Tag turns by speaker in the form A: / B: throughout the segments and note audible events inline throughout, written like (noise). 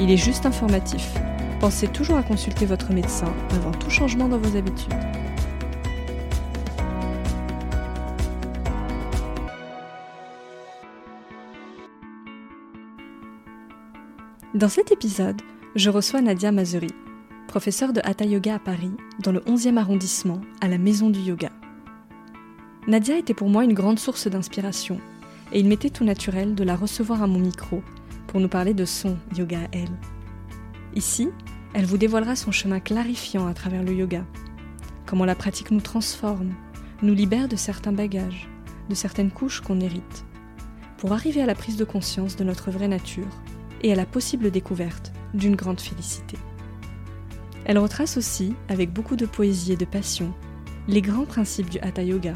A: il est juste informatif. Pensez toujours à consulter votre médecin avant tout changement dans vos habitudes. Dans cet épisode, je reçois Nadia Mazuri, professeure de Hatha Yoga à Paris, dans le 11e arrondissement, à la Maison du Yoga. Nadia était pour moi une grande source d'inspiration, et il m'était tout naturel de la recevoir à mon micro pour nous parler de son yoga elle. Ici, elle vous dévoilera son chemin clarifiant à travers le yoga, comment la pratique nous transforme, nous libère de certains bagages, de certaines couches qu'on hérite, pour arriver à la prise de conscience de notre vraie nature et à la possible découverte d'une grande félicité. Elle retrace aussi, avec beaucoup de poésie et de passion, les grands principes du Hatha Yoga,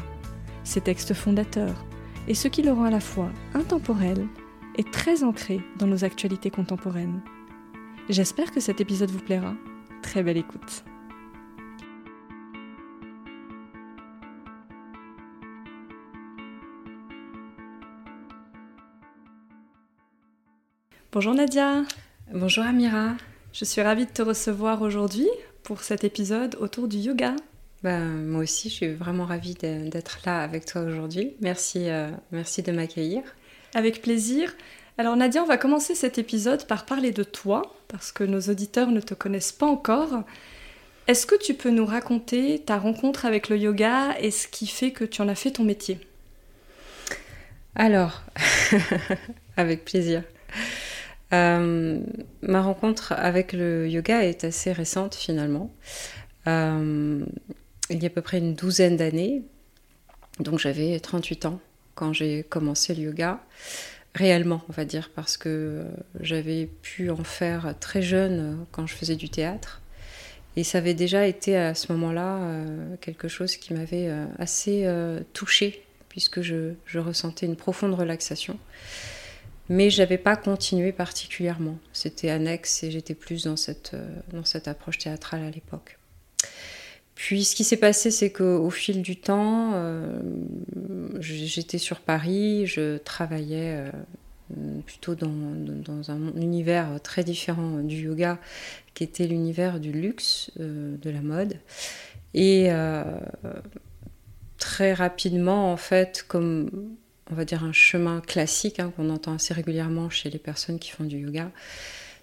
A: ses textes fondateurs, et ce qui le rend à la fois intemporel très ancré dans nos actualités contemporaines. J'espère que cet épisode vous plaira. Très belle écoute. Bonjour Nadia.
B: Bonjour Amira.
A: Je suis ravie de te recevoir aujourd'hui pour cet épisode autour du yoga.
B: Bah, moi aussi, je suis vraiment ravie d'être là avec toi aujourd'hui. Merci, euh, merci de m'accueillir.
A: Avec plaisir. Alors Nadia, on va commencer cet épisode par parler de toi, parce que nos auditeurs ne te connaissent pas encore. Est-ce que tu peux nous raconter ta rencontre avec le yoga et ce qui fait que tu en as fait ton métier?
B: Alors, (laughs) avec plaisir. Euh, ma rencontre avec le yoga est assez récente finalement. Euh, il y a à peu près une douzaine d'années, donc j'avais 38 ans quand j'ai commencé le yoga, réellement on va dire, parce que euh, j'avais pu en faire très jeune quand je faisais du théâtre. Et ça avait déjà été à ce moment-là quelque chose qui m'avait assez touchée, puisque je, ressentais une profonde relaxation. Mais je n'avais pas continué particulièrement. C'était annexe et j'étais plus dans cette, euh, dans cette approche théâtrale à l'époque. Puis ce qui s'est passé, c'est qu'au fil du temps, euh, j'étais sur Paris, je travaillais euh, plutôt dans, un univers très différent du yoga, qui était l'univers du luxe, de la mode. Et très rapidement, en fait, comme on va dire, un chemin classique hein, qu'on entend assez régulièrement chez les personnes qui font du yoga,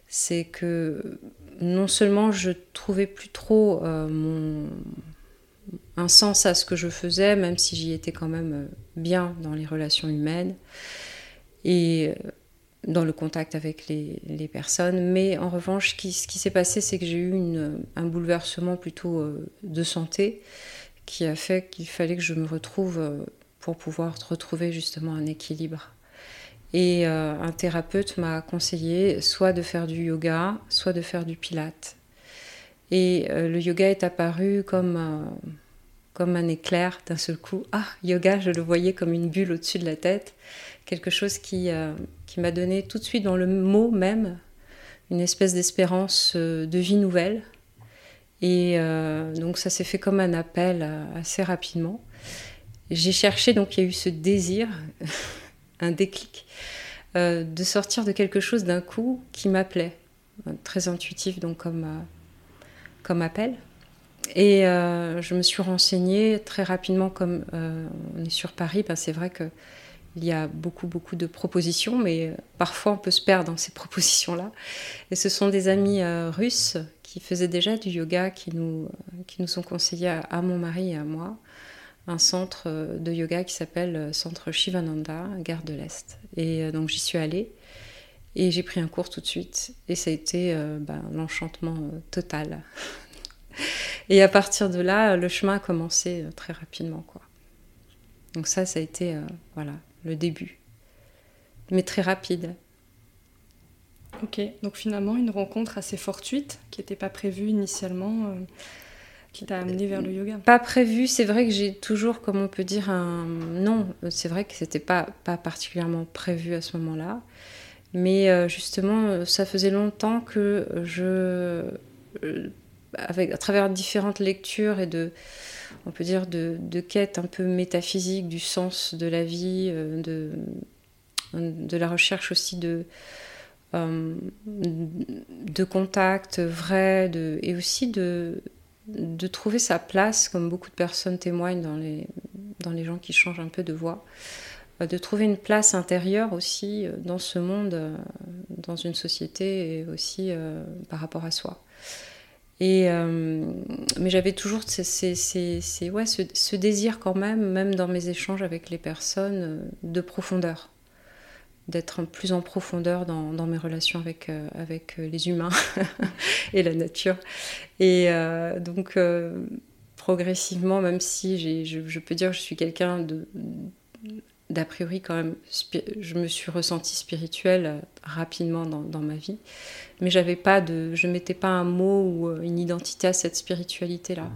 B: c'est que non seulement je trouvais plus trop euh, un sens à ce que je faisais, même si j'y étais quand même euh, bien dans les relations humaines et euh, dans le contact avec les, personnes, mais en revanche, ce qui, s'est passé, c'est que j'ai eu un bouleversement plutôt de santé qui a fait qu'il fallait que je me retrouve pour pouvoir retrouver justement un équilibre. Et euh, un thérapeute m'a conseillé soit de faire du yoga, soit de faire du pilate. Et euh, le yoga est apparu comme, euh, comme un éclair d'un seul coup. Ah, yoga, je le voyais comme une bulle au-dessus de la tête. Quelque chose qui, qui m'a donné tout de suite dans le mot même une espèce d'espérance de vie nouvelle. Et donc ça s'est fait comme un appel assez rapidement j'ai cherché, donc il y a eu ce désir, (laughs) un déclic, euh, de sortir de quelque chose d'un coup qui m'appelait, très intuitif donc comme, euh, comme appel. Et euh, je me suis renseignée très rapidement, comme on est sur Paris, ben c'est vrai qu'il y a beaucoup, beaucoup de propositions, mais parfois on peut se perdre dans ces (laughs) propositions-là. Et ce sont des amis russes qui faisaient déjà du yoga qui nous, qui nous ont conseillé à mon mari et à moi un centre euh, de yoga qui s'appelle euh, Centre Shivananda, Gare de l'Est. Et euh, donc j'y suis allée et j'ai pris un cours tout de suite et ça a été ben, l'enchantement total. (laughs) et à partir de là, le chemin a commencé très rapidement. Quoi. Donc ça, ça a été voilà, le début. Mais très rapide.
A: Ok, donc finalement une rencontre assez fortuite qui n'était pas prévue initialement. Euh, qui t'a amené vers le yoga
B: Pas prévu, c'est vrai que j'ai toujours, comme on peut dire, un. Non, c'est vrai que c'était pas, pas particulièrement prévu à ce moment-là. Mais euh, justement, ça faisait longtemps que je. Avec, à travers différentes lectures et de, on peut dire, de, de quêtes un peu métaphysiques du sens de la vie, de, de la recherche aussi de, euh, de contact vrai de, et aussi de, de trouver sa place, comme beaucoup de personnes témoignent dans les, dans les gens qui changent un peu de voix, euh, de trouver une place intérieure aussi euh, dans ce monde, dans une société et aussi par rapport à soi. Et, mais j'avais toujours ouais, ce, ce, désir quand même, même dans mes échanges avec les personnes, de profondeur d'être plus en profondeur dans, mes relations avec, euh, euh, les humains (laughs) et la nature. Et euh, donc, progressivement, même si je, je, peux dire que je suis quelqu'un d'a priori quand même, je me suis ressentie spirituelle rapidement dans, dans ma vie, mais j'avais pas de, je mettais pas un mot ou une identité à cette spiritualité là.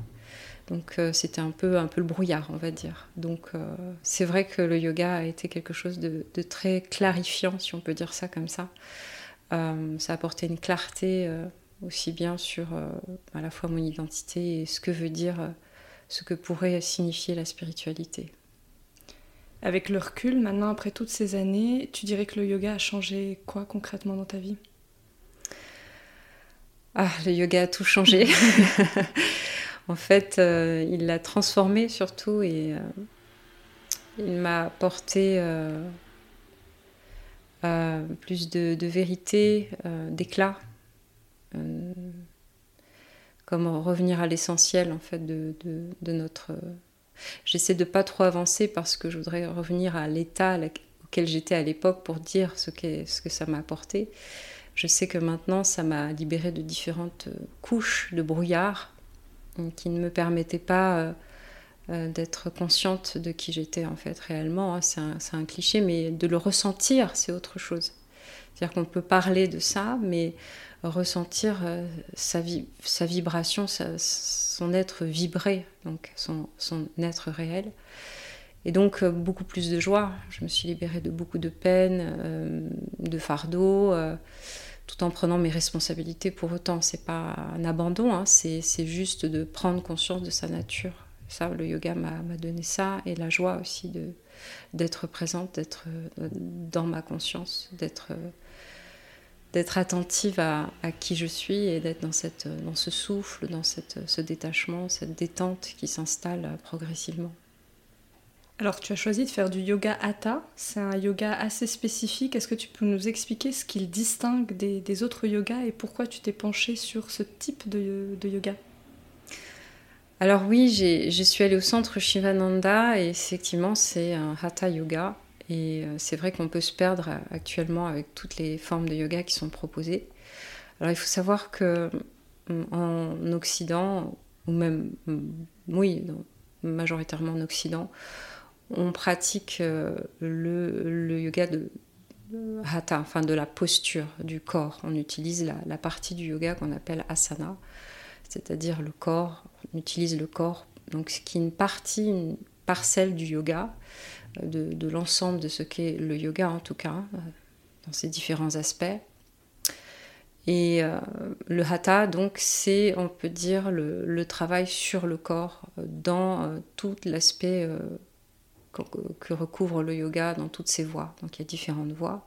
B: Donc euh, c'était un peu, un peu le brouillard, on va dire. Donc euh, c'est vrai que le yoga a été quelque chose de, très clarifiant, si on peut dire ça comme ça. Euh, ça a apporté une clarté aussi bien sur à la fois mon identité et ce que veut dire, ce que pourrait signifier la spiritualité.
A: Avec le recul, maintenant, après toutes ces années, tu dirais que le yoga a changé quoi concrètement dans ta vie?
B: Ah, le yoga a tout changé. (laughs) En fait, euh, il l'a transformé surtout et euh, il m'a apporté euh, plus de, vérité, d'éclat, comme revenir à l'essentiel en fait de, notre. J'essaie de pas trop avancer parce que je voudrais revenir à l'état auquel j'étais à l'époque pour dire ce, ce que ça m'a apporté. Je sais que maintenant, ça m'a libéré de différentes couches de brouillard qui ne me permettait pas euh, euh, d'être consciente de qui j'étais en fait réellement. Hein. C'est un, cliché, mais de le ressentir, c'est autre chose. C'est-à-dire qu'on peut parler de ça, mais ressentir euh, sa, sa, vibration, son être vibré, donc son, son, être réel. Et donc beaucoup plus de joie. Je me suis libérée de beaucoup de peine, de fardeau tout en prenant mes responsabilités pour autant. C'est pas un abandon, hein. c'est juste de prendre conscience de sa nature. Ça, le yoga m'a donné ça et la joie aussi de d'être présente, d'être euh, dans ma conscience, d'être euh, d'être attentive à, à, qui je suis et d'être dans, cette, dans ce souffle, dans cette, ce détachement, cette détente qui s'installe progressivement.
A: Alors tu as choisi de faire du yoga hatha, c'est un yoga assez spécifique. Est-ce que tu peux nous expliquer ce qu'il distingue des, autres yogas et pourquoi tu t'es penché sur ce type de, yoga?
B: Alors oui, je suis allée au centre Shivananda et effectivement c'est un hatha yoga. Et euh, c'est vrai qu'on peut se perdre actuellement avec toutes les formes de yoga qui sont proposées. Alors il faut savoir que mm, en Occident, ou même, mm, oui, majoritairement en Occident, on pratique euh, le, yoga de hatha, enfin de la posture du corps. On utilise la, partie du yoga qu'on appelle asana, c'est-à-dire le corps. On utilise le corps, donc ce qui est une partie, une parcelle du yoga, euh, de, l'ensemble de ce qu'est le yoga en tout cas, euh, dans ses différents aspects. Et le hatha, donc, c'est, on peut dire, le, travail sur le corps dans tout l'aspect que recouvre le yoga dans toutes ses voies. Donc il y a différentes voies.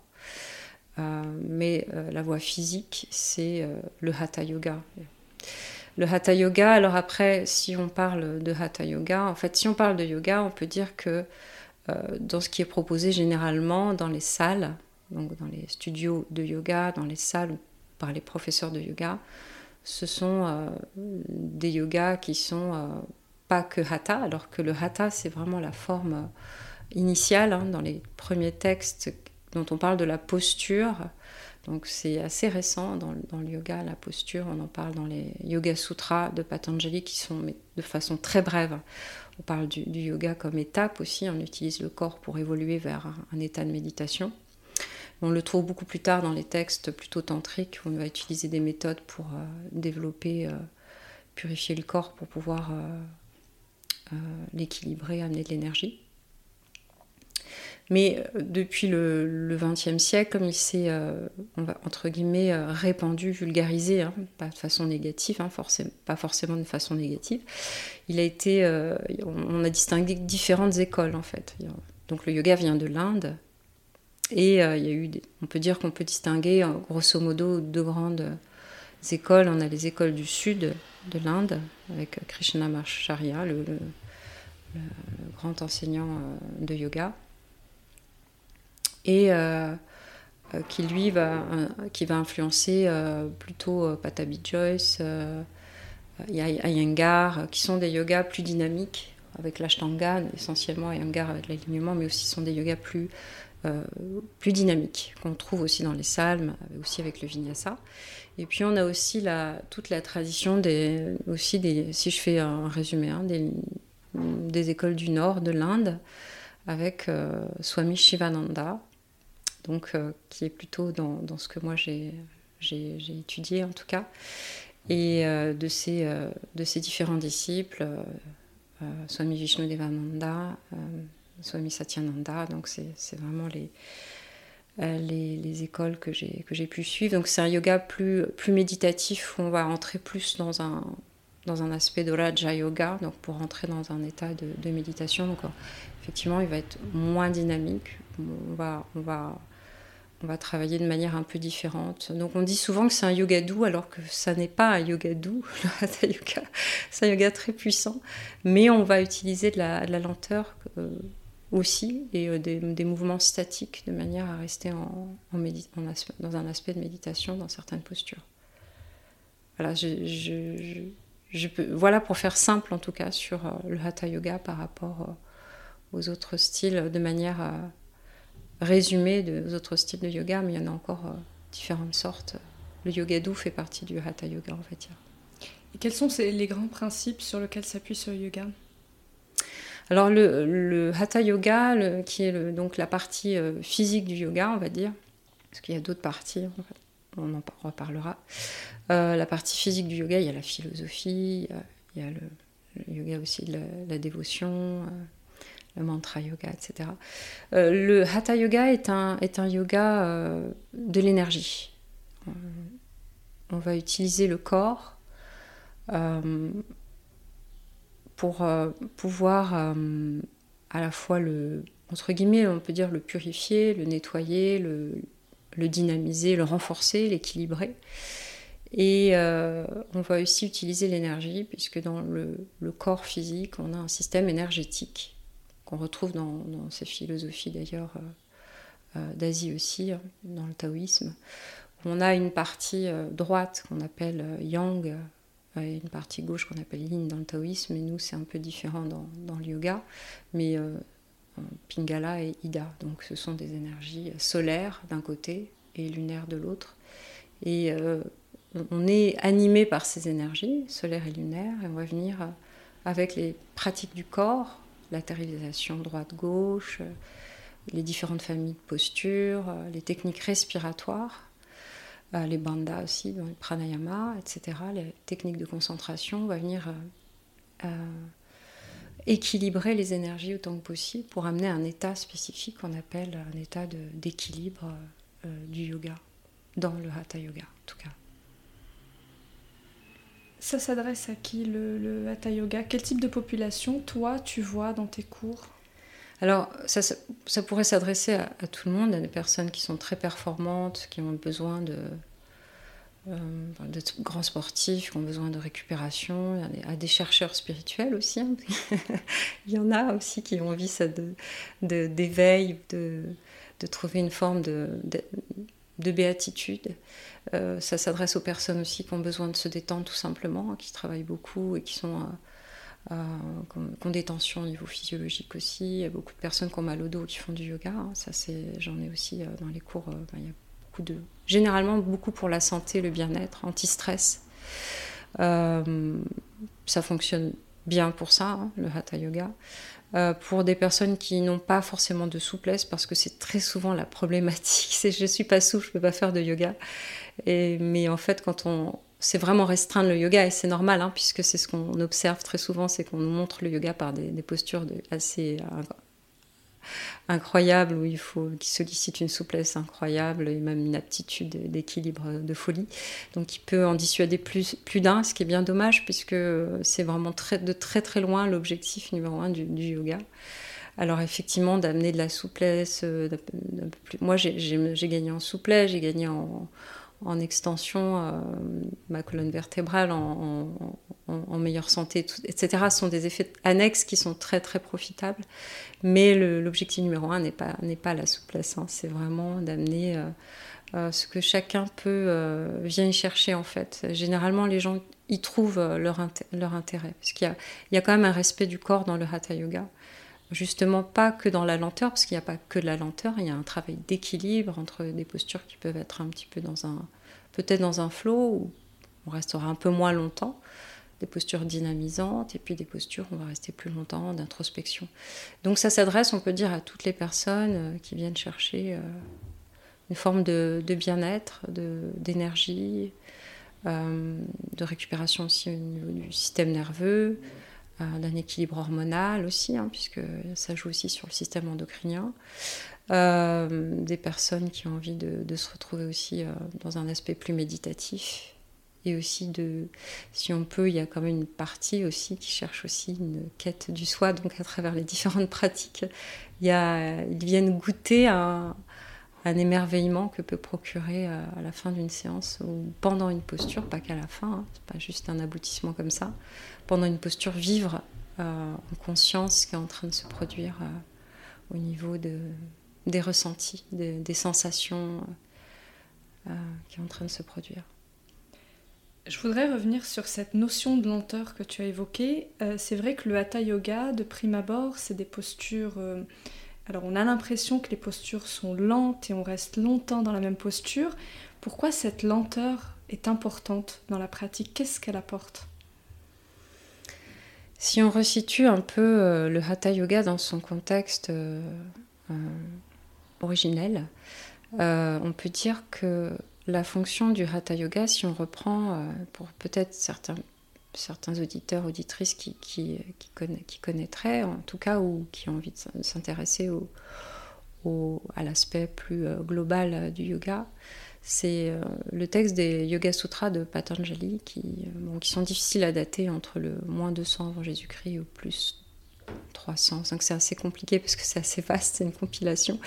B: Euh, mais euh, la voie physique, c'est euh, le hatha yoga. Le hatha yoga, alors après, si on parle de hatha yoga, en fait, si on parle de yoga, on peut dire que dans ce qui est proposé généralement dans les salles, donc dans les studios de yoga, dans les salles par les professeurs de yoga, ce sont des yogas qui sont pas que hatha, alors que le hatha, c'est vraiment la forme euh, initiale hein, dans les premiers textes dont on parle de la posture. Donc c'est assez récent dans, le yoga, la posture. On en parle dans les Yoga Sutras de Patanjali qui sont de façon très brève. On parle du, yoga comme étape aussi. On utilise le corps pour évoluer vers un, état de méditation. On le trouve beaucoup plus tard dans les textes plutôt tantriques, on va utiliser des méthodes pour développer, purifier le corps pour pouvoir l'équilibrer, amener de l'énergie. Mais euh, depuis le XXe siècle, comme il s'est, euh, entre guillemets, euh, répandu, vulgarisé, hein, pas de façon négative, hein, pas forcément de façon négative, il a été, on a distingué différentes écoles en fait. Donc le yoga vient de l'Inde, et il y a eu, on peut dire qu'on peut distinguer grosso modo deux grandes On a les écoles du sud de l'Inde, avec Krishnamacharya, le, le grand enseignant de yoga, et euh, euh, qui lui va, influencer euh, plutôt Patabi Joyce, Iyengar, qui sont des yogas plus dynamiques avec l'ashtanga, essentiellement Iyengar avec l'alignement, mais aussi sont des yogas plus, plus dynamiques, qu'on trouve aussi dans les salmes, aussi avec le vinyasa. Et puis on a aussi toute la tradition des, aussi des, si je fais un résumé, hein, des, écoles du nord de l'Inde, avec Swami Shivananda, donc euh, qui est plutôt dans, ce que moi j'ai étudié en tout cas, et euh, de, euh, de ces différents disciples, Swami Vishnu Devananda, Swami Satyananda, donc c'est vraiment les, les, les, écoles que j'ai pu suivre. Donc c'est un yoga plus, plus méditatif où on va entrer plus dans un, dans un aspect de Raja Yoga, donc pour entrer dans un état de, de méditation. Donc effectivement, il va être moins dynamique. On va, on va on va travailler de manière un peu différente. Donc on dit souvent que c'est un yoga doux alors que ça n'est pas un yoga doux, (laughs) le hatha yoga. C'est un yoga très puissant, mais on va utiliser de la, lenteur euh, aussi et euh, des, mouvements statiques de manière à rester dans un aspect de méditation dans certaines postures. Voilà, voilà pour faire simple en tout cas sur euh, le hatha yoga par rapport aux autres styles de manière à résumé des autres styles de yoga, mais il y en a encore euh, différentes sortes. Le yoga doux fait partie du hatha yoga, en fait.
A: Et quels sont les grands principes sur lesquels s'appuie ce yoga?
B: Alors le, hatha yoga, qui est donc la partie euh, physique du yoga, on va dire, parce qu'il y a d'autres parties, on en reparlera. Euh, la partie physique du yoga, il y a la philosophie, il y a, le, yoga aussi de la dévotion, le mantra yoga, etc. Euh, le hatha yoga est un, yoga euh, de l'énergie. On va utiliser le corps euh, pour pouvoir à la fois le, entre guillemets, on peut dire le purifier, le nettoyer, le, dynamiser, le renforcer, l'équilibrer. Et on va aussi utiliser l'énergie, puisque dans le, corps physique, on a un système énergétique qu'on retrouve dans, ces philosophies d'ailleurs euh, euh, d'Asie aussi, hein, dans le taoïsme. On a une partie euh, droite qu'on appelle yang, une partie gauche qu'on appelle yin dans le taoïsme, et nous c'est un peu différent dans, le yoga, mais Pingala et Ida, donc ce sont des énergies solaires d'un côté et lunaires de l'autre. Et on est animé par ces énergies, solaires et lunaires, et on va venir avec les pratiques du corps, latéralisation droite-gauche, euh, les différentes familles de postures, euh, les techniques respiratoires, euh, les bandas aussi, les pranayama, etc. Les techniques de concentration, vont venir équilibrer les énergies autant que possible pour amener un état spécifique qu'on appelle un état d'équilibre du yoga, dans le hatha yoga en tout cas.
A: Ça s'adresse à qui le, Hatha Yoga? Quel type de population, toi, tu vois dans tes cours?
B: Alors, ça, ça, pourrait s'adresser à, tout le monde, à des personnes qui sont très performantes, qui ont besoin de, euh, de grands sportifs, qui ont besoin de récupération, à des chercheurs spirituels aussi. Hein. (laughs) Il y en a aussi qui ont envie d'éveil, de, de, trouver une forme de, de béatitude. Euh, ça s'adresse aux personnes aussi qui ont besoin de se détendre tout simplement, qui travaillent beaucoup et qui sont euh, euh, ont des tensions au niveau physiologique aussi. Il y a beaucoup de personnes qui ont mal au dos qui font du yoga. Hein. Ça, c'est, j'en ai aussi dans les cours. il y a beaucoup de, généralement beaucoup pour la santé, le bien-être, anti-stress. ça fonctionne bien pour ça, hein, le hatha yoga. Euh, pour des personnes qui n'ont pas forcément de souplesse, parce que c'est très souvent la problématique, (laughs) c'est je suis pas souple, je peux pas faire de yoga. Mais en fait, quand on, c'est vraiment restreindre le yoga et c'est normal, hein, puisque c'est ce qu'on observe très souvent, c'est qu'on nous montre le yoga par des, postures assez euh, incroyables où il faut qui sollicite une souplesse incroyable et même une aptitude d'équilibre de folie. Donc il peut en dissuader plus, plus d'un, ce qui est bien dommage puisque c'est vraiment de très très loin l'objectif numéro un du, yoga. Alors effectivement, d'amener de la souplesse, euh, moi j'ai gagné en souplesse, j'ai gagné en extension euh, ma colonne vertébrale en, meilleure santé, etc. Ce sont des effets annexes qui sont très très profitables. Mais l'objectif numéro un n'est pas, pas la souplesse, hein. c'est vraiment d'amener euh, euh, ce que chacun peut vient y chercher en fait. Généralement, les gens y trouvent leur, leur intérêt, parce qu'il y, y a, quand même un respect du corps dans le hatha yoga justement pas que dans la lenteur, parce qu'il n'y a pas que de la lenteur, il y a un travail d'équilibre entre des postures qui peuvent être un petit peu dans un, peut-être dans un flow où on restera un peu moins longtemps, des postures dynamisantes, et puis des postures où on va rester plus longtemps, d'introspection. Donc ça s'adresse, on peut dire, à toutes les personnes euh, qui viennent chercher euh, une forme de, bien-être, d'énergie, euh, de récupération aussi au niveau du système nerveux, d'un équilibre hormonal aussi, hein, puisque ça joue aussi sur le système endocrinien. Euh, des personnes qui ont envie de, se retrouver aussi euh, dans un aspect plus méditatif. Et aussi de, si on peut, il y a quand même une partie aussi qui cherche aussi une quête du soi, donc à travers les différentes (laughs) pratiques, il y a, ils viennent goûter un, émerveillement que peut procurer euh, à la fin d'une séance ou pendant une posture, pas qu'à la fin, hein, c'est pas juste un aboutissement comme ça. Pendant une posture, vivre euh, en conscience ce qui est en train de se produire euh, au niveau de, des ressentis, des sensations qui est en train de se produire.
A: Je voudrais revenir sur cette notion de lenteur que tu as évoquée. c'est vrai que le hatha yoga, de prime abord, c'est des postures alors on a l'impression que les postures sont lentes et on reste longtemps dans la même posture. Pourquoi cette lenteur est importante dans la pratique? Qu'est-ce qu'elle apporte?
B: Si on resitue un peu euh, le hatha yoga dans son contexte euh, euh, originel, on peut dire que la fonction du hatha yoga, si on reprend pour peut-être certains auditeurs, auditrices qui, connaîtraient, en tout cas, ou qui ont envie de s'intéresser au, à l'aspect plus global du yoga, c'est euh, le texte des Yoga Sutras de Patanjali qui, qui sont difficiles à dater entre le moins 200 avant Jésus-Christ ou plus 300. Donc c'est assez compliqué parce que c'est assez vaste, c'est une compilation.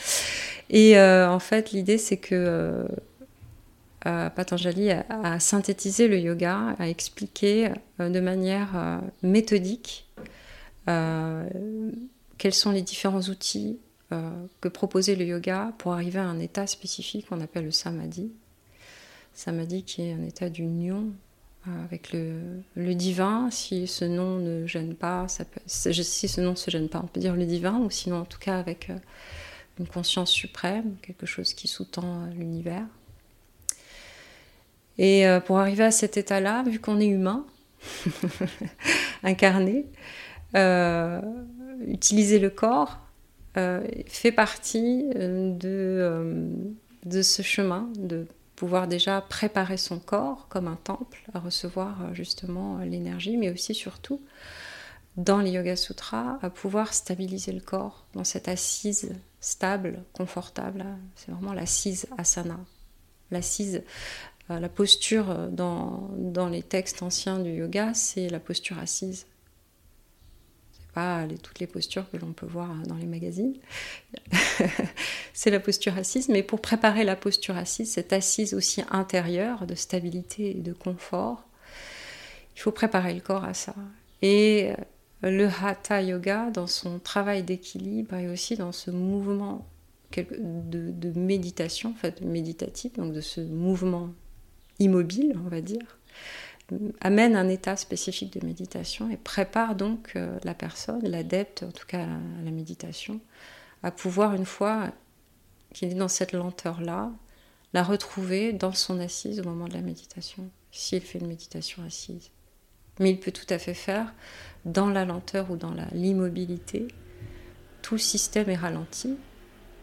B: Et en fait, l'idée c'est que Patanjali a, synthétisé le yoga, a expliqué euh, de manière euh, méthodique euh, quels sont les différents outils que proposait le yoga pour arriver à un état spécifique qu'on appelle le samadhi. Samadhi qui est un état d'union avec le, divin. Si ce nom ne gêne pas, si ce nom se gêne pas, on peut dire le divin, ou sinon en tout cas avec une conscience suprême, quelque chose qui sous-tend l'univers. Et euh, pour arriver à cet état-là, vu qu'on est humain, (laughs) incarné, euh, utiliser le corps euh, fait partie de, de ce chemin, de pouvoir déjà préparer son corps comme un temple à recevoir justement l'énergie, mais aussi surtout dans les Yoga Sutras à pouvoir stabiliser le corps dans cette assise stable, confortable. C'est vraiment l'assise asana. L'assise euh, la posture euh, dans, dans, les textes anciens du yoga, c'est la posture assise. Pas toutes les postures que l'on peut voir dans les magazines. (laughs) c'est la posture assise, mais pour préparer la posture assise, cette assise aussi intérieure de stabilité et de confort, il faut préparer le corps à ça. Et euh, le hatha yoga, dans son travail d'équilibre et aussi dans ce mouvement de, de méditation, en fait, méditatif, donc de ce mouvement immobile, on va dire, amène un état spécifique de méditation et prépare donc euh, la personne, l'adepte en tout cas à la méditation, à pouvoir une fois qu'il est dans cette lenteur-là, la retrouver dans son assise au moment de la méditation, s'il fait une méditation assise. Mais il peut tout à fait faire dans la lenteur ou dans l'immobilité. Tout le système est ralenti, le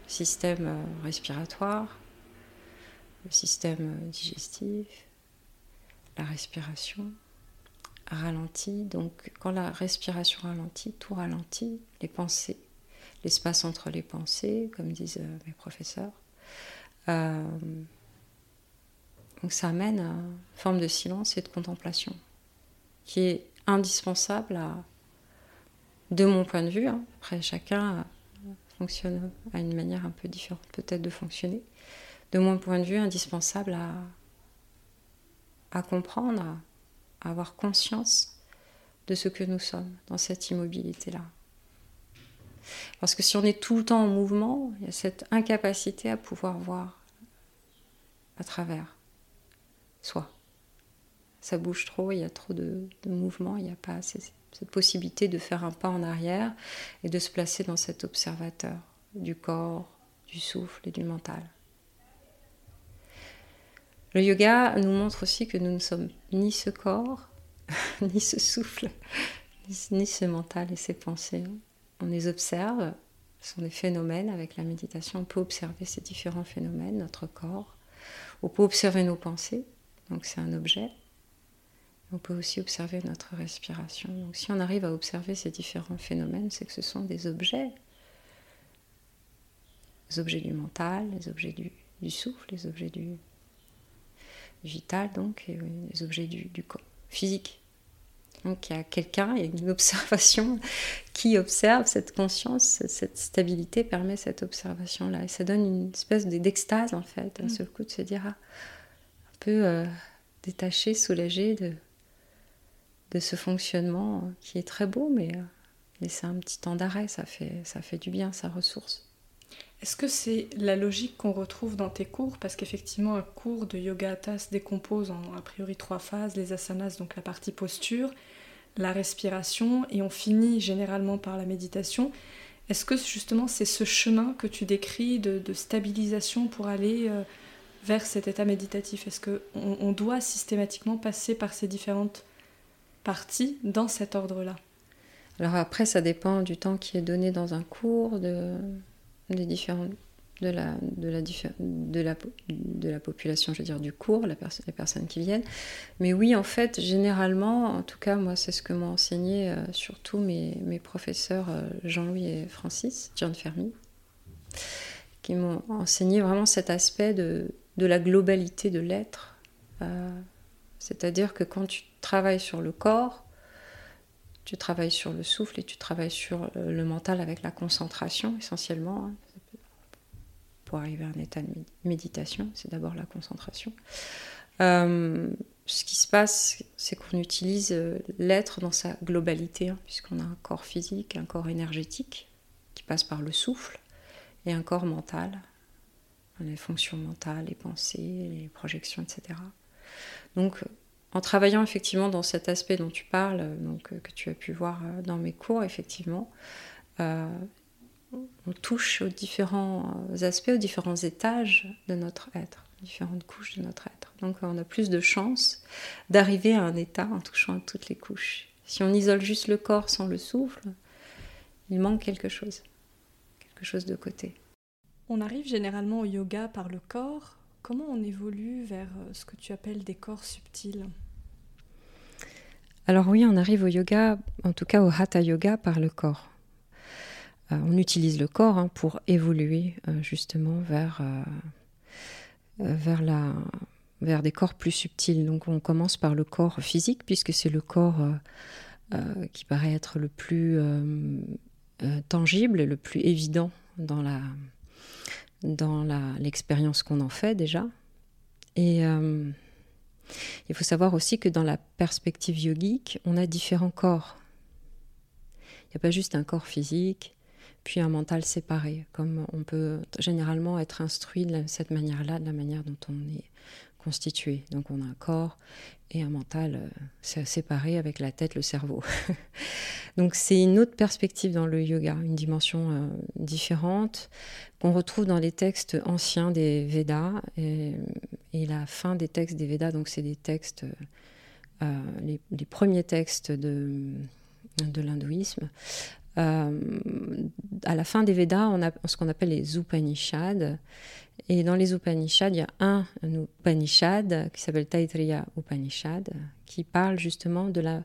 B: système euh, respiratoire, le système digestif, la respiration ralentit. Donc quand la respiration ralentit, tout ralentit, les pensées, l'espace entre les pensées, comme disent euh, mes professeurs. Euh, donc ça amène à une forme de silence et de contemplation qui est indispensable à, de mon point de vue, hein. après chacun fonctionne à une manière un peu différente peut-être de fonctionner, de mon point de vue indispensable à, à comprendre, à avoir conscience de ce que nous sommes dans cette immobilité-là. Parce que si on est tout le temps en mouvement, il y a cette incapacité à pouvoir voir à travers soi. Ça bouge trop, il y a trop de, de mouvement, il n'y a pas assez cette possibilité de faire un pas en arrière et de se placer dans cet observateur du corps, du souffle et du mental. Le yoga nous montre aussi que nous ne sommes ni ce corps, (laughs) ni ce souffle, ni ce mental et ces pensées. On les observe, ce sont des phénomènes. Avec la méditation, on peut observer ces différents phénomènes, notre corps. On peut observer nos pensées, donc c'est un objet. On peut aussi observer notre respiration. Donc si on arrive à observer ces différents phénomènes, c'est que ce sont des objets. Les objets du mental, les objets du, souffle, les objets du vital, donc, et les objets du, corps physique. Donc il y a quelqu'un, il y a une observation (laughs) qui observe cette conscience, cette stabilité permet cette observation-là. Et ça donne une espèce d'extase en fait, un mm. seul coup de se dire, ah, un peu euh, détaché, soulagé de, de ce fonctionnement qui est très beau, mais c'est un petit temps d'arrêt, ça fait, ça fait du bien, ça ressource.
A: Est-ce que c'est la logique qu'on retrouve dans tes cours? Parce qu'effectivement, un cours de yoga hatha se décompose en a priori trois phases les asanas, donc la partie posture, la respiration, et on finit généralement par la méditation. Est-ce que justement c'est ce chemin que tu décris de, stabilisation pour aller euh, vers cet état méditatif? Est-ce qu'on on doit systématiquement passer par ces différentes partie dans cet ordre-là?
B: Alors après, ça dépend du temps qui est donné dans un cours, de, des différents, de, la, de, la, de, la, de la population, je veux dire, du cours, les personnes qui viennent. Mais oui, en fait, généralement, en tout cas, moi, c'est ce que m'ont enseigné euh, surtout mes, mes professeurs euh, Jean-Louis et Francis, John Fermi, qui m'ont enseigné vraiment cet aspect de, de la globalité de l'être. Euh, c'est-à-dire que quand tu travailles sur le corps, tu travailles sur le souffle et tu travailles sur le mental avec la concentration essentiellement. Hein. Pour arriver à un état de méditation, c'est d'abord la concentration. Euh, ce qui se passe, c'est qu'on utilise euh, l'être dans sa globalité, hein, puisqu'on a un corps physique, un corps énergétique qui passe par le souffle, et un corps mental, les fonctions mentales, les pensées, les projections, etc. Donc, en travaillant effectivement dans cet aspect dont tu parles, donc, euh, que tu as pu voir euh, dans mes cours, effectivement, euh, on touche aux différents aspects, aux différents étages de notre être, différentes couches de notre être. Donc on a plus de chances d'arriver à un état en touchant à toutes les couches. Si on isole juste le corps sans le souffle, il manque quelque chose, quelque chose de côté.
A: On arrive généralement au yoga par le corps, Comment on évolue vers euh, ce que tu appelles des corps subtils?
B: Alors oui, on arrive au yoga, en tout cas au hatha yoga par le corps. Euh, on utilise le corps hein, pour évoluer euh, justement vers, la, vers des corps plus subtils. Donc on commence par le corps physique puisque c'est le corps qui paraît être le plus tangible, le plus évident dans la, dans l'expérience qu'on en fait déjà. Et euh, il faut savoir aussi que dans la perspective yogique, on a différents corps. Il n'y a pas juste un corps physique, puis un mental séparé, comme on peut généralement être instruit de cette manière-là, de la manière dont on est constitué. Donc on a un corps et un mental euh, séparé avec la tête, le cerveau. (laughs) Donc c'est une autre perspective dans le yoga, une dimension euh, différente qu'on retrouve dans les textes anciens des Védas et, la fin des textes des Védas. Donc c'est des textes, euh, les, premiers textes de, de l'hindouisme. À la fin des Védas, on a ce qu'on appelle les Upanishads. Et dans les Upanishads, il y a un, Upanishad qui s'appelle Taittiriya Upanishad, qui parle justement de la,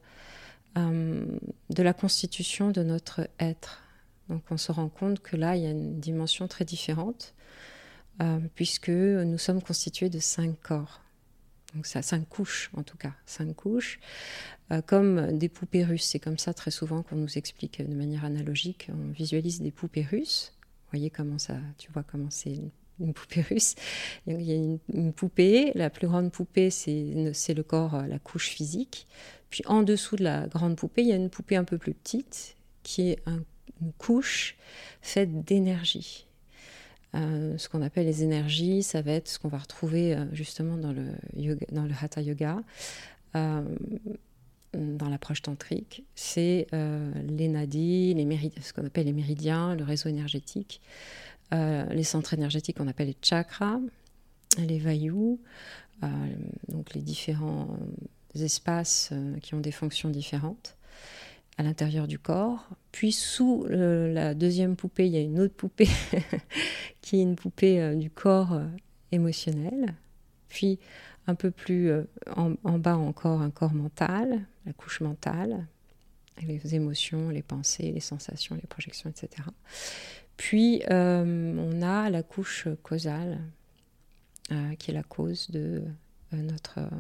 B: de la constitution de notre être. Donc on se rend compte que là, il y a une dimension très différente, puisque nous sommes constitués de cinq corps. Donc ça, cinq couches en tout cas, cinq couches, euh, comme des poupées russes. C'est comme ça très souvent qu'on nous explique de manière analogique. On visualise des poupées russes. Vous voyez comment ça, tu vois comment c'est une, poupée russe. Il y a une, poupée, la plus grande poupée, c'est le corps, euh, la couche physique. Puis en dessous de la grande poupée, il y a une poupée un peu plus petite qui est une couche faite d'énergie. Euh, ce qu'on appelle les énergies, ça va être ce qu'on va retrouver euh, justement dans le, dans le Hatha Yoga, euh, dans l'approche tantrique. C'est les nadis, les ce qu'on appelle les méridiens, le réseau énergétique, les centres énergétiques qu'on appelle les chakras, les vayus, donc les différents espaces qui ont des fonctions différentes à l'intérieur du corps. Puis sous la deuxième poupée, il y a une autre poupée (laughs) qui est une poupée euh, du corps euh, émotionnel. Puis un peu plus euh, en, bas encore un corps mental, la couche mentale, les émotions, les pensées, les sensations, les projections, etc. Puis on a la couche causale, qui est la cause de notre,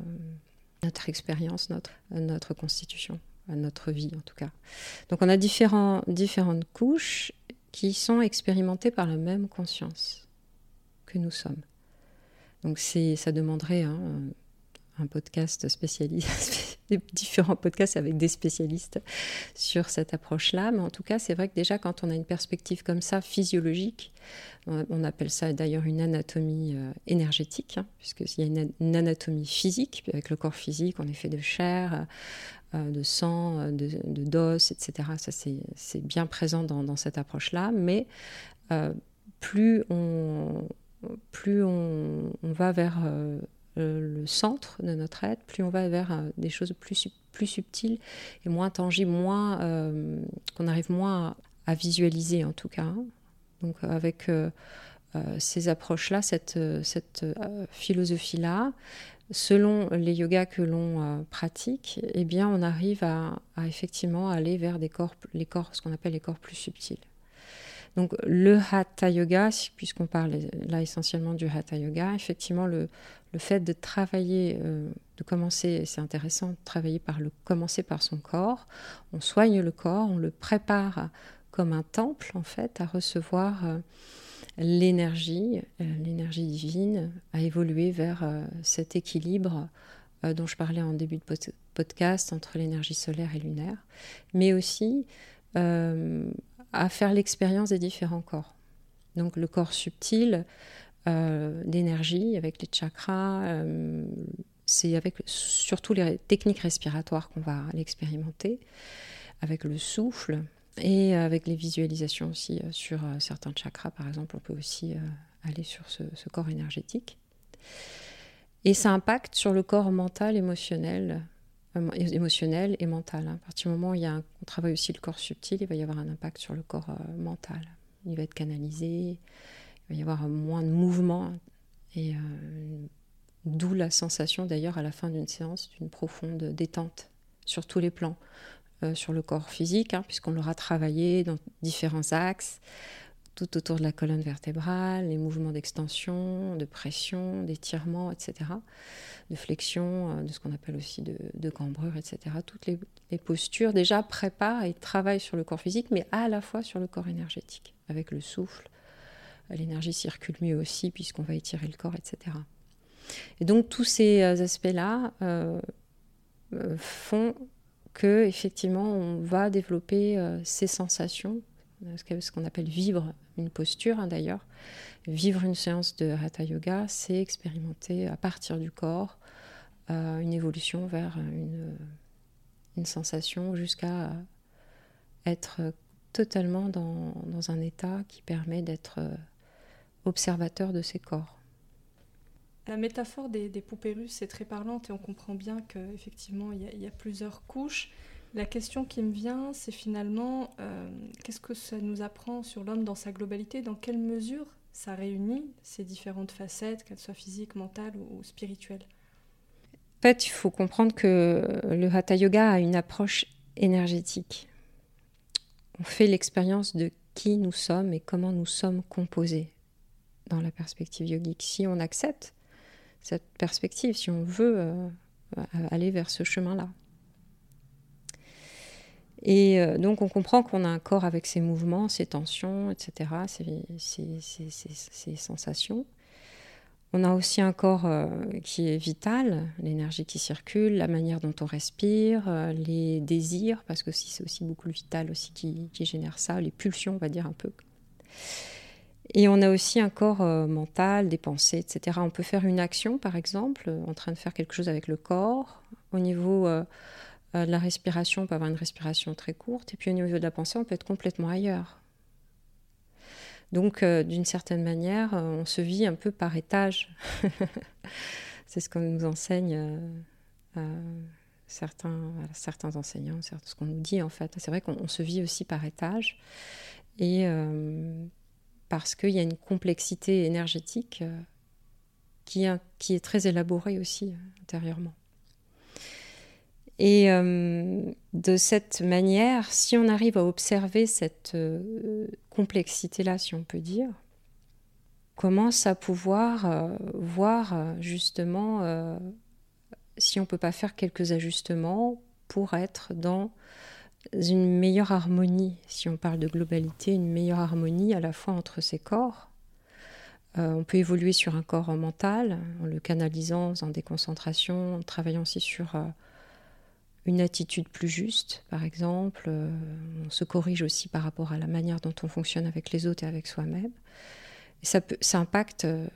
B: expérience, notre constitution à notre vie en tout cas. Donc on a différents, différentes couches qui sont expérimentées par la même conscience que nous sommes. Donc ça demanderait hein, un podcast spécialiste, (laughs) différents podcasts avec des spécialistes sur cette approche-là. Mais en tout cas, c'est vrai que déjà, quand on a une perspective comme ça, physiologique, on appelle ça d'ailleurs une anatomie euh, énergétique, hein, puisqu'il y a une, anatomie physique, avec le corps physique, on est fait de chair, euh, de sang, euh, de, d'os, etc. Ça, c'est, bien présent dans, cette approche-là. Mais plus on, plus on, va vers le centre de notre être, plus on va vers des choses plus, plus subtiles et moins tangibles, moins, qu'on arrive moins à, visualiser en tout cas. Donc avec euh, euh, ces approches-là, cette, cette euh, philosophie-là, selon les yogas que l'on pratique, eh bien, on arrive à, effectivement aller vers corps, les corps, ce qu'on appelle les corps plus subtils. Donc le hatha yoga, puisqu'on parle là essentiellement du hatha yoga, effectivement le, fait de travailler, de commencer, c'est intéressant, de travailler par le commencer par son corps. On soigne le corps, on le prépare comme un temple en fait à recevoir euh, l'énergie, euh, l'énergie divine, à évoluer vers euh, cet équilibre dont je parlais en début de podcast entre l'énergie solaire et lunaire, mais aussi à faire l'expérience des différents corps. Donc le corps subtil d'énergie avec les chakras, c'est avec surtout les techniques respiratoires qu'on va l'expérimenter, avec le souffle, et avec les visualisations aussi euh, sur euh, certains chakras, par exemple, on peut aussi euh, aller sur ce, corps énergétique. Et ça impacte sur le corps mental, émotionnel, émotionnel et mental. Hein. À partir du moment où on travaille aussi le corps subtil, il va y avoir un impact sur le corps mental. Il va être canalisé, il va y avoir moins de mouvement, et d'où la sensation d'ailleurs à la fin d'une séance d'une profonde détente sur tous les plans. Euh, sur le corps physique, hein, puisqu'on l'aura travaillé dans différents axes, tout autour de la colonne vertébrale, les mouvements d'extension, de pression, d'étirement, etc., de flexion, euh, de ce qu'on appelle aussi de, cambrure, etc. Toutes les, postures déjà préparent et travaillent sur le corps physique, mais à la fois sur le corps énergétique, avec le souffle. L'énergie circule mieux aussi, puisqu'on va étirer le corps, etc. Et donc tous ces euh, aspects-là font que effectivement on va développer euh, ces sensations, ce qu'on appelle vivre une posture hein, d'ailleurs. Vivre une séance de hatha yoga, c'est expérimenter à partir du corps euh, une évolution vers une, une sensation jusqu'à être totalement dans, dans, un état qui permet d'être observateur de ses corps.
A: La métaphore des, poupées russes est très parlante et on comprend bien qu'effectivement il, y, a plusieurs couches. La question qui me vient, c'est finalement, euh, qu'est-ce que ça nous apprend sur l'homme dans sa globalité? Dans quelle mesure ça réunit ces différentes facettes, qu'elles soient physiques, mentales ou, spirituelles?
B: En fait, il faut comprendre que le Hatha Yoga a une approche énergétique. On fait l'expérience de qui nous sommes et comment nous sommes composés dans la perspective yogique. Si on accepte cette perspective, si on veut euh, aller vers ce chemin-là. Et euh, donc on comprend qu'on a un corps avec ses mouvements, ses tensions, etc., ses, sensations. On a aussi un corps euh, qui est vital, l'énergie qui circule, la manière dont on respire, euh, les désirs, parce que c'est aussi beaucoup le vital aussi qui, génère ça, les pulsions, on va dire un peu. Et on a aussi un corps mental, des pensées, etc. On peut faire une action, par exemple, en train de faire quelque chose avec le corps. Au niveau euh, la respiration, on peut avoir une respiration très courte, et puis au niveau de la pensée, on peut être complètement ailleurs. Donc, euh, d'une certaine manière, euh, on se vit un peu par étage. (laughs) c'est ce qu'on nous enseigne certains, certains enseignants, ce qu'on nous dit en fait. C'est vrai qu'on se vit aussi par étage, et parce qu'il y a une complexité énergétique qui, qui est très élaborée aussi intérieurement. Et euh, de cette manière, si on arrive à observer cette euh, complexité-là, si on peut dire, commence à pouvoir euh, voir justement si on ne peut pas faire quelques ajustements pour être dans une meilleure harmonie, si on parle de globalité, une meilleure harmonie à la fois entre ces corps. on peut évoluer sur un corps mental en le canalisant en des concentrations, en travaillant aussi sur une attitude plus juste, par exemple. Euh, on se corrige aussi par rapport à la manière dont on fonctionne avec les autres et avec soi-même. Ça, peut, ça impacte euh,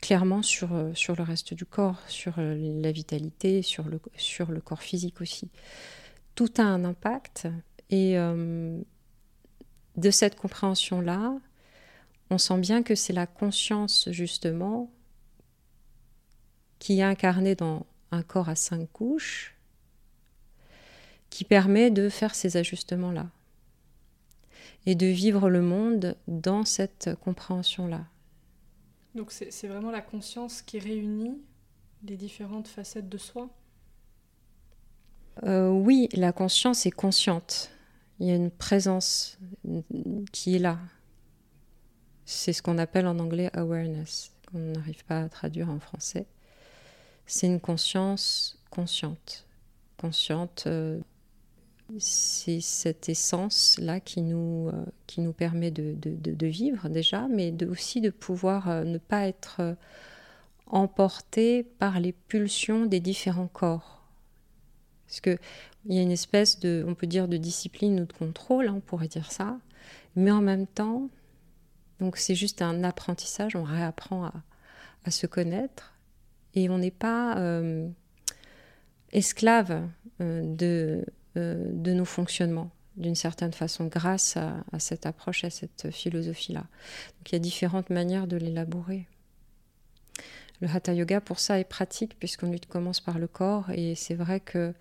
B: clairement sur, euh, sur le reste du corps, sur la vitalité, sur le, sur le corps physique aussi. Tout a un impact. Et de cette compréhension-là, on sent bien que c'est la conscience, justement, qui est incarnée dans un corps à cinq couches, qui permet de faire ces ajustements-là et de vivre le monde dans cette compréhension-là.
A: Donc c'est vraiment la conscience qui réunit les différentes facettes de soi?
B: Euh, Oui, la conscience est consciente. Il y a une présence qui est là. C'est ce qu'on appelle en anglais awareness, qu'on n'arrive pas à traduire en français. C'est une conscience consciente. Consciente. Euh, c'est cette essence-là qui nous, euh, qui nous permet de, vivre déjà, mais aussi de pouvoir ne pas être emporté par les pulsions des différents corps. Parce qu'il y a une espèce de, on peut dire, de discipline ou de contrôle, hein, on pourrait dire ça, mais en même temps, donc c'est juste un apprentissage, on réapprend à, à se connaître, et on n'est pas esclave de euh, de nos fonctionnements d'une certaine façon grâce à, cette approche, à cette philosophie-là. Donc il y a différentes manières de l'élaborer. Le hatha yoga pour ça est pratique puisqu'on commence par le corps et c'est vrai que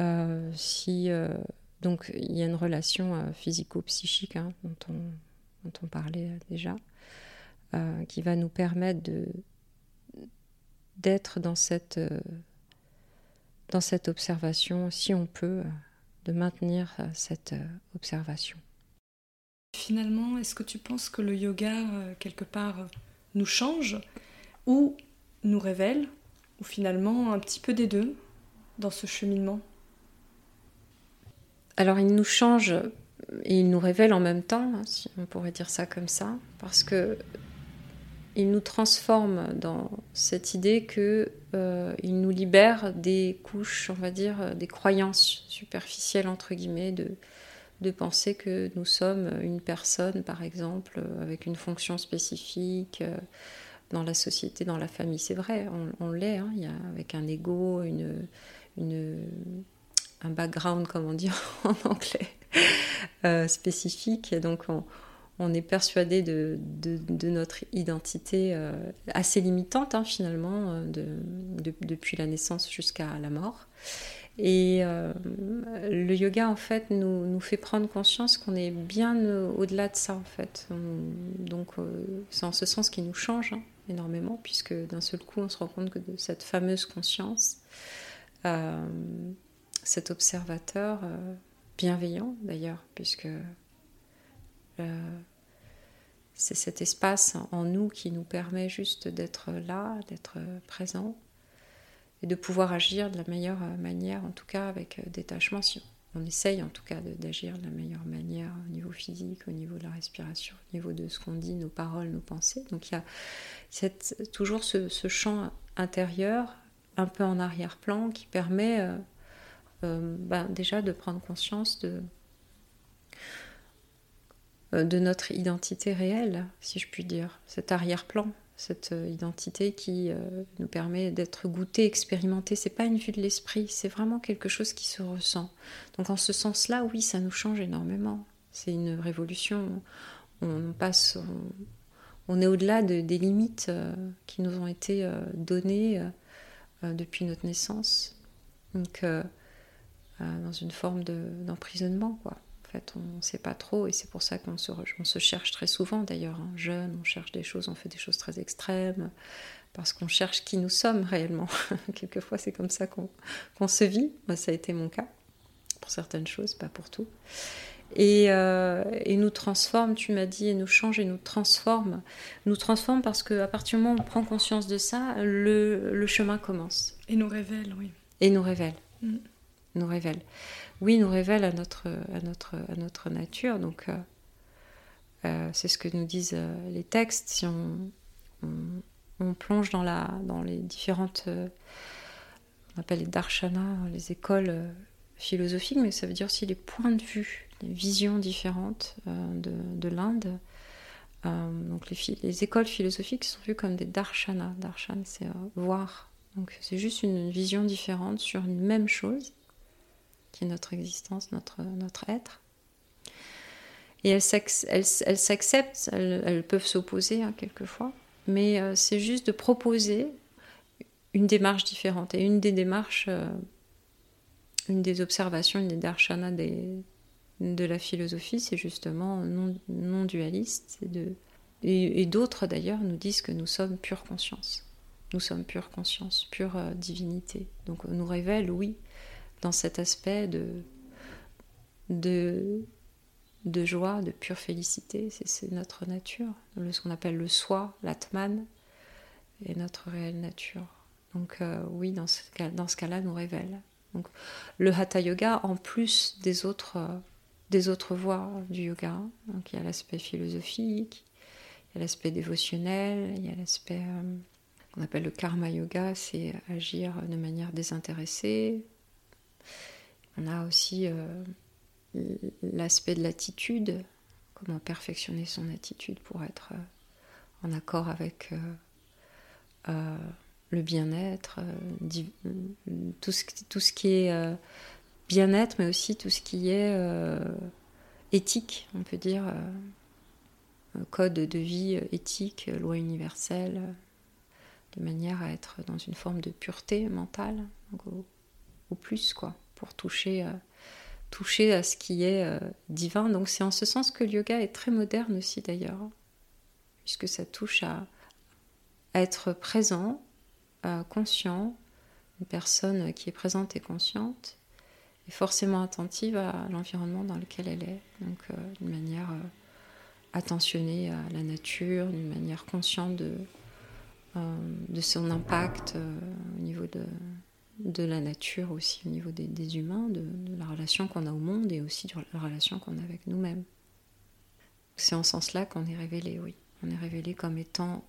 B: euh, si euh, donc il y a une relation physico-psychique hein, dont, on, dont, on, parlait déjà qui va nous permettre de d'être dans cette dans cette observation, si on peut, euh, de maintenir euh, cette euh, observation.
A: Finalement, est-ce que tu penses que le yoga, quelque part, nous change? Ou nous révèle, ou finalement un petit peu des deux dans ce cheminement.
B: Alors il nous change et il nous révèle en même temps, hein, si on pourrait dire ça comme ça, parce que il nous transforme dans cette idée que euh, il nous libère des couches, on va dire, des croyances superficielles entre guillemets, de, penser que nous sommes une personne, par exemple, avec une fonction spécifique euh, dans la société, dans la famille. C'est vrai, on, l'est, hein, y a, avec un ego, un background, comme on dit (laughs) en anglais, euh, spécifique. Donc on, est persuadé de, notre identité euh, assez limitante hein, finalement, euh, depuis la naissance jusqu'à la mort. Et le yoga, en fait, nous, fait prendre conscience qu'on est bien au-delà de ça, en fait. donc, c'est en ce sens qui nous change hein, énormément, puisque d'un seul coup, on se rend compte que de cette fameuse conscience, cet observateur bienveillant, d'ailleurs, puisque c'est cet espace en nous qui nous permet juste d'être là, d'être présent et de pouvoir agir de la meilleure manière, en tout cas avec détachement. On essaye en tout cas d'agir de la meilleure manière au niveau physique, au niveau de la respiration, au niveau de ce qu'on dit, nos paroles, nos pensées. Donc il y a toujours ce, champ intérieur, un peu en arrière-plan, qui permet euh, euh, ben, déjà de prendre conscience euh, de notre identité réelle, si je puis dire, cet arrière-plan, cette euh, identité qui euh, nous permet d'être goûté, expérimenté. C'est pas une vue de l'esprit, c'est vraiment quelque chose qui se ressent. Donc en ce sens-là, oui, ça nous change énormément. C'est une révolution. On passe, on, est au-delà des limites qui nous ont été données depuis notre naissance. Donc dans une forme d'emprisonnement, quoi fait, on ne sait pas trop et c'est pour ça qu'on se, on se cherche très souvent d'ailleurs. Hein. Jeune, on cherche des choses, on fait des choses très extrêmes parce qu'on cherche qui nous sommes réellement. (laughs) Quelquefois, c'est comme ça qu'on se vit. Moi, ça a été mon cas pour certaines choses, pas pour tout. Et, euh, et, nous transforme, tu m'as dit, et nous change et nous transforme. Nous transforme parce qu'à partir du moment où on prend conscience de ça, le, le, chemin commence.
A: Et nous révèle, oui.
B: Et nous révèle. Mm. Nous révèle oui, nous révèle à notre, à notre, à notre nature. Donc, euh, euh, c'est ce que nous disent euh, les textes. Si on, on, plonge dans, la, dans les différentes, on appelle les darshanas, les écoles philosophiques, mais ça veut dire aussi les points de vue, les visions différentes de, de l'Inde. donc les, les, écoles philosophiques sont vues comme des darshanas. Darshan, c'est voir. Donc c'est juste une vision différente sur une même chose qui est notre existence, notre, notre être. Et elles s'acceptent, elles, peuvent s'opposer hein, quelquefois, mais euh, c'est juste de proposer une démarche différente. Et une des démarches, euh, une des observations, une des darshanas de la philosophie, c'est justement non, non dualiste. De, et, d'autres d'ailleurs nous disent que nous sommes pure conscience. Nous sommes pure conscience, pure euh, divinité. Donc on nous révèle, oui, dans cet aspect de, de, de joie, de pure félicité. C'est notre nature, ce qu'on appelle le soi, l'atman, est notre réelle nature. Donc euh, oui, dans ce, cas, dans ce cas-là, nous révèle. Donc, le hatha yoga, en plus des autres, des autres voies du yoga, donc il y a l'aspect philosophique, il y a l'aspect dévotionnel, il y a l'aspect euh, qu'on appelle le karma yoga, c'est agir de manière désintéressée, on a aussi euh, l'aspect de l'attitude, comment perfectionner son attitude pour être euh, en accord avec euh, le bien-être, tout ce, tout, ce, qui est bien-être, mais aussi tout ce qui est éthique, on peut dire, code de vie éthique, loi universelle, de manière à être dans une forme de pureté mentale, plus, quoi, pour toucher, euh, toucher à ce qui est euh, divin. Donc c'est en ce sens que le yoga est très moderne aussi d'ailleurs, puisque ça touche à, être présent, conscient, une personne qui est présente et consciente, et forcément attentive à l'environnement dans lequel elle est. Donc euh, d'une manière attentionnée à la nature, d'une manière consciente de, de son impact au niveau de, de la nature aussi au niveau des, humains, de, la relation qu'on a au monde et aussi de la relation qu'on a avec nous-mêmes. C'est en ce sens-là qu'on est révélé, oui. On est révélé comme étant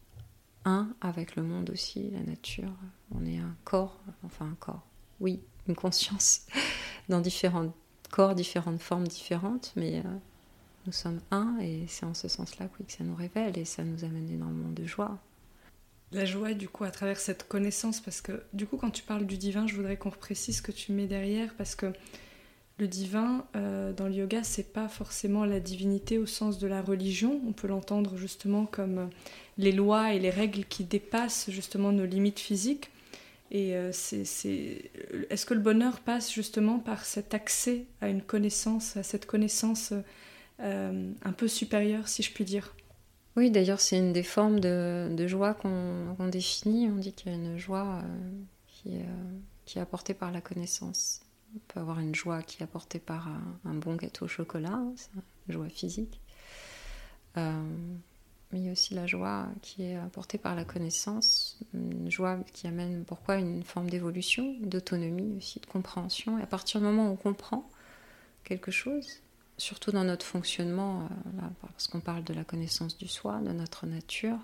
B: un avec le monde aussi, la nature. On est un corps, enfin un corps, oui, une conscience (laughs) dans différents corps, différentes formes différentes, mais euh, nous sommes un et c'est en ce sens-là que ça nous révèle et ça nous amène énormément de joie
A: la joie du coup à travers cette connaissance parce que du coup quand tu parles du divin je voudrais qu'on précise ce que tu mets derrière parce que le divin euh, dans le yoga c'est pas forcément la divinité au sens de la religion. On peut l'entendre justement comme les lois et les règles qui dépassent justement nos limites physiques. Et c'est, est-ce que le bonheur passe justement par cet accès à une connaissance, à cette connaissance un peu supérieure, si je puis dire?
B: Oui, d'ailleurs, c'est une des formes de, joie qu'on, définit. On dit qu'il y a une joie qui est, qui est apportée par la connaissance. On peut avoir une joie qui est apportée par un, bon gâteau au chocolat, hein, une joie physique. Euh, mais il y a aussi la joie qui est apportée par la connaissance, une joie qui amène pourquoi une forme d'évolution, d'autonomie aussi, de compréhension. Et à partir du moment où on comprend quelque chose, surtout dans notre fonctionnement, euh, parce qu'on parle de la connaissance du soi, de notre nature,